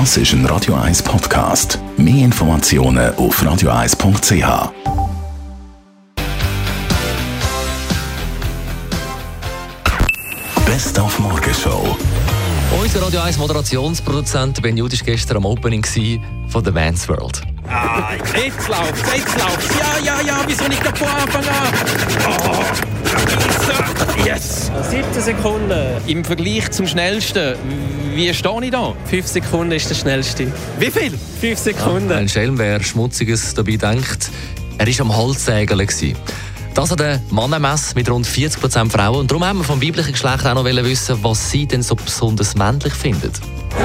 Das ist ein Radio 1 Podcast. Mehr Informationen auf radio1.ch. Best auf Morgenshow. Unser Radio 1 Moderationsproduzent Ben Jude war gestern am Opening von The Man's World. Ah, jetzt läuft's, jetzt läuft's. Ja, ja, ja, wieso nicht von Anfang an? Oh, yes! 17 Sekunden. Im Vergleich zum Schnellsten, wie stehe ich da? 5 Sekunden ist der schnellste. Wie viel? 5 Sekunden. Ein Schelm, wer Schmutziges dabei denkt, er war am Holzsägeln. Das an der Mannenmesse mit rund 40% Frauen. Und darum haben wir vom weiblichen Geschlecht auch noch wissen, was sie denn so besonders männlich finden.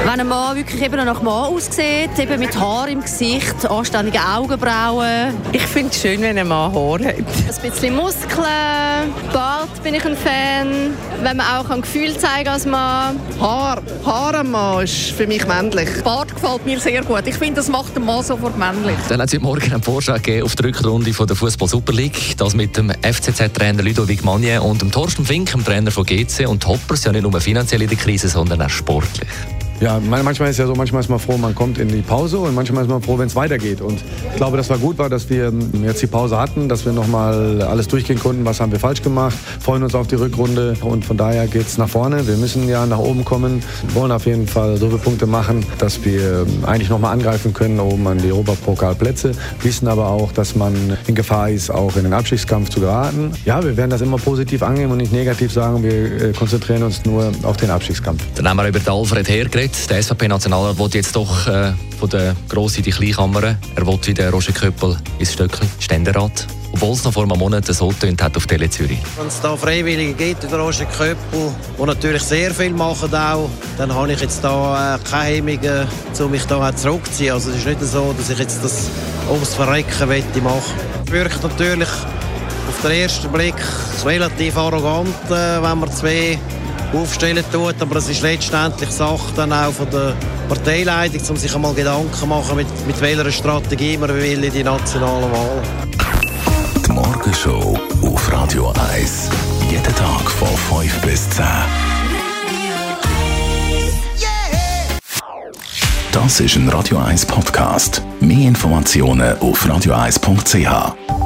Wenn ein Mann wirklich eben noch nach Mann aussieht, eben mit Haar im Gesicht, anständige Augenbrauen. Ich finde es schön, wenn ein Mann Haar hat. Ein bisschen Muskeln, Bart bin ich ein Fan. Wenn man auch ein Gefühl zeigen als Mann. Haar, Haar am Mann ist für mich männlich. Bart gefällt mir sehr gut. Ich finde, das macht den Mann sofort männlich. Dann hat es heute Morgen einen Vorschlag gegeben auf die Rückrunde von der Fußball Super League. Das mit dem FCZ-Trainer Ludovic Magne und dem Thorsten Fink, dem Trainer von GC. Und Hoppers ja nicht nur finanziell in der Krise, sondern auch sportlich. Ja, manchmal ist ja so, manchmal ist man froh, man kommt in die Pause und manchmal ist man froh, wenn es weitergeht. Und ich glaube, dass war gut war, dass wir jetzt die Pause hatten, dass wir nochmal alles durchgehen konnten, was haben wir falsch gemacht, freuen uns auf die Rückrunde und von daher geht es nach vorne. Wir müssen ja nach oben kommen, wollen auf jeden Fall so viele Punkte machen, dass wir eigentlich nochmal angreifen können oben an die Europapokalplätze, wissen aber auch, dass man in Gefahr ist, auch in den Abstiegskampf zu geraten. Ja, wir werden das immer positiv angehen und nicht negativ sagen, wir äh, konzentrieren uns nur auf den Abstiegskampf. Dann haben wir über den Alfred Herr geredet. Der SVP-Nationalrat will jetzt doch äh, von der Grossen in die Kleinkammer. Er will wie der Roger Köppel ins Stöckli, Ständerat. Obwohl es noch vor einem Monat so tönt hat auf Tele Zürich. Wenn es da Freiwillige gibt, der Roger Köppel, die natürlich sehr viel machen auch, dann habe ich jetzt da äh, keine Hemmungen, um mich da zurückzuziehen. Also es ist nicht so, dass ich jetzt das ums Verrecken möchte machen. Es wirkt natürlich auf den ersten Blick relativ arrogant, äh, wenn man zwei aufstellen tut, aber es ist letztendlich Sache dann auch von der Parteileitung, um sich einmal Gedanken zu machen, mit, mit welcher Strategie man will in die nationalen Wahlen. Die Morgenshow auf Radio 1. Jeden Tag von 5 bis 10. Das ist ein Radio 1 Podcast. Mehr Informationen auf radio1.ch.